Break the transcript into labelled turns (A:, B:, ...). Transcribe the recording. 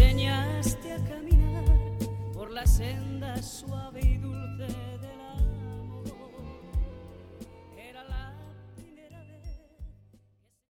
A: enseñaste a caminar por la senda suave y dulce de la